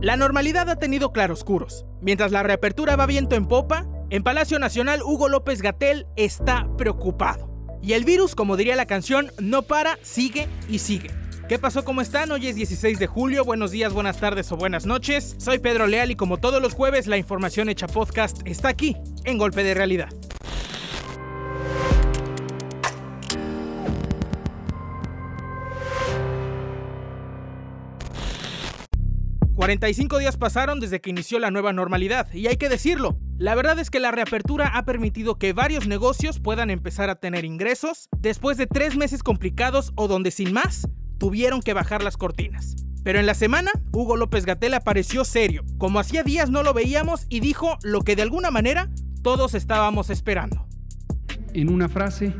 La normalidad ha tenido claroscuros. Mientras la reapertura va viento en popa, en Palacio Nacional Hugo López Gatel está preocupado. Y el virus, como diría la canción, no para, sigue y sigue. ¿Qué pasó? ¿Cómo están? Hoy es 16 de julio. Buenos días, buenas tardes o buenas noches. Soy Pedro Leal y como todos los jueves, la información hecha podcast está aquí, en Golpe de Realidad. 45 días pasaron desde que inició la nueva normalidad, y hay que decirlo, la verdad es que la reapertura ha permitido que varios negocios puedan empezar a tener ingresos después de tres meses complicados o donde sin más tuvieron que bajar las cortinas. Pero en la semana, Hugo López Gatel apareció serio, como hacía días no lo veíamos y dijo lo que de alguna manera todos estábamos esperando. En una frase,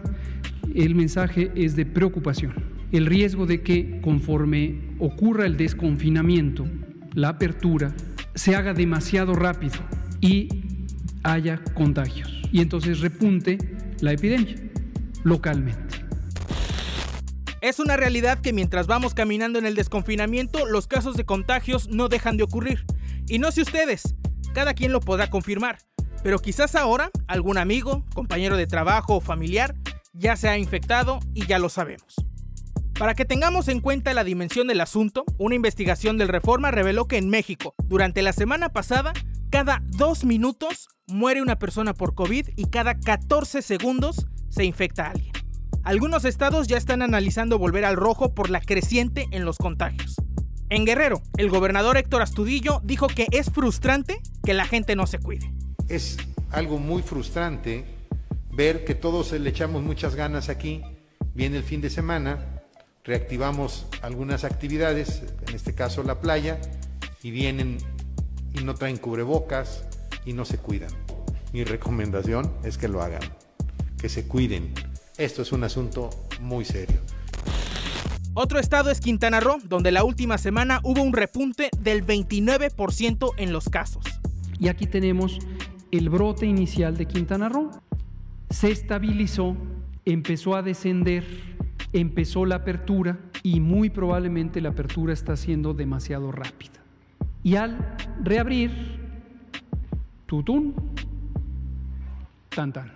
el mensaje es de preocupación. El riesgo de que conforme ocurra el desconfinamiento, la apertura se haga demasiado rápido y haya contagios. Y entonces repunte la epidemia localmente. Es una realidad que mientras vamos caminando en el desconfinamiento, los casos de contagios no dejan de ocurrir. Y no sé ustedes, cada quien lo podrá confirmar, pero quizás ahora algún amigo, compañero de trabajo o familiar ya se ha infectado y ya lo sabemos. Para que tengamos en cuenta la dimensión del asunto, una investigación del Reforma reveló que en México, durante la semana pasada, cada dos minutos muere una persona por COVID y cada 14 segundos se infecta a alguien. Algunos estados ya están analizando volver al rojo por la creciente en los contagios. En Guerrero, el gobernador Héctor Astudillo dijo que es frustrante que la gente no se cuide. Es algo muy frustrante ver que todos le echamos muchas ganas aquí, viene el fin de semana reactivamos algunas actividades, en este caso la playa, y vienen y no traen cubrebocas y no se cuidan. Mi recomendación es que lo hagan, que se cuiden. Esto es un asunto muy serio. Otro estado es Quintana Roo, donde la última semana hubo un repunte del 29% en los casos. Y aquí tenemos el brote inicial de Quintana Roo. Se estabilizó, empezó a descender empezó la apertura y muy probablemente la apertura está siendo demasiado rápida. Y al reabrir, tutún, tan tan.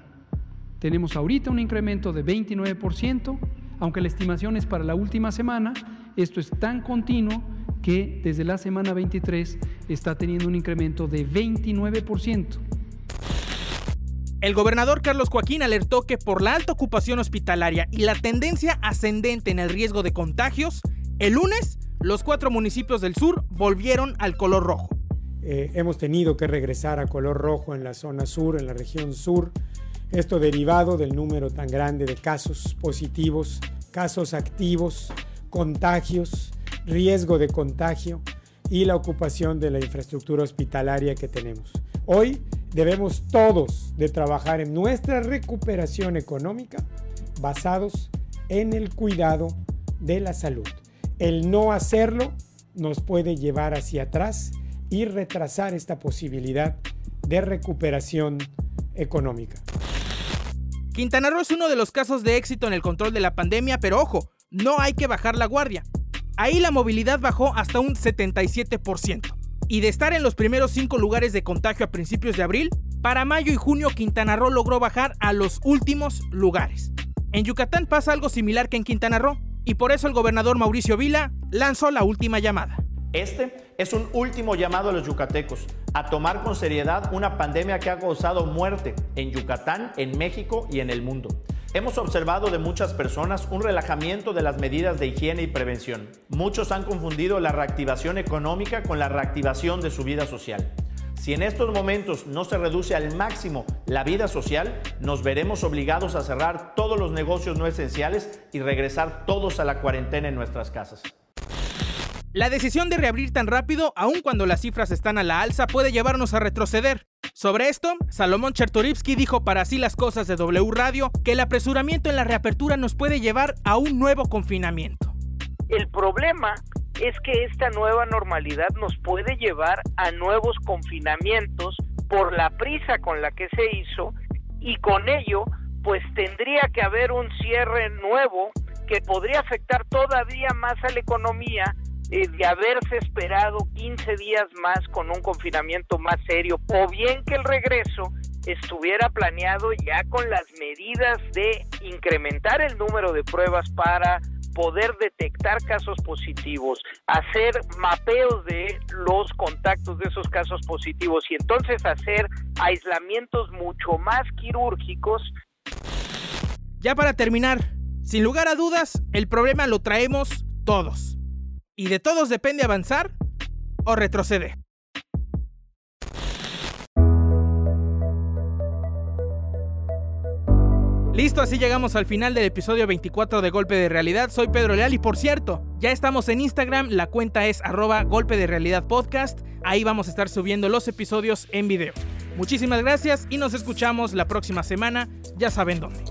Tenemos ahorita un incremento de 29%, aunque la estimación es para la última semana, esto es tan continuo que desde la semana 23 está teniendo un incremento de 29%. El gobernador Carlos Joaquín alertó que por la alta ocupación hospitalaria y la tendencia ascendente en el riesgo de contagios, el lunes los cuatro municipios del sur volvieron al color rojo. Eh, hemos tenido que regresar a color rojo en la zona sur, en la región sur. Esto derivado del número tan grande de casos positivos, casos activos, contagios, riesgo de contagio y la ocupación de la infraestructura hospitalaria que tenemos. Hoy debemos todos de trabajar en nuestra recuperación económica basados en el cuidado de la salud. El no hacerlo nos puede llevar hacia atrás y retrasar esta posibilidad de recuperación económica. Quintana Roo es uno de los casos de éxito en el control de la pandemia, pero ojo, no hay que bajar la guardia. Ahí la movilidad bajó hasta un 77%. Y de estar en los primeros cinco lugares de contagio a principios de abril, para mayo y junio Quintana Roo logró bajar a los últimos lugares. En Yucatán pasa algo similar que en Quintana Roo, y por eso el gobernador Mauricio Vila lanzó la última llamada. Este es un último llamado a los yucatecos a tomar con seriedad una pandemia que ha causado muerte en Yucatán, en México y en el mundo. Hemos observado de muchas personas un relajamiento de las medidas de higiene y prevención. Muchos han confundido la reactivación económica con la reactivación de su vida social. Si en estos momentos no se reduce al máximo la vida social, nos veremos obligados a cerrar todos los negocios no esenciales y regresar todos a la cuarentena en nuestras casas. La decisión de reabrir tan rápido, aun cuando las cifras están a la alza, puede llevarnos a retroceder. Sobre esto, Salomón Chertorivsky dijo para así las cosas de W Radio que el apresuramiento en la reapertura nos puede llevar a un nuevo confinamiento. El problema es que esta nueva normalidad nos puede llevar a nuevos confinamientos por la prisa con la que se hizo y con ello pues tendría que haber un cierre nuevo que podría afectar todavía más a la economía de haberse esperado 15 días más con un confinamiento más serio, o bien que el regreso estuviera planeado ya con las medidas de incrementar el número de pruebas para poder detectar casos positivos, hacer mapeos de los contactos de esos casos positivos y entonces hacer aislamientos mucho más quirúrgicos. Ya para terminar, sin lugar a dudas, el problema lo traemos todos. Y de todos depende avanzar o retroceder. Listo, así llegamos al final del episodio 24 de Golpe de Realidad. Soy Pedro Leal y por cierto, ya estamos en Instagram, la cuenta es arroba Golpe de Realidad Podcast. Ahí vamos a estar subiendo los episodios en video. Muchísimas gracias y nos escuchamos la próxima semana, ya saben dónde.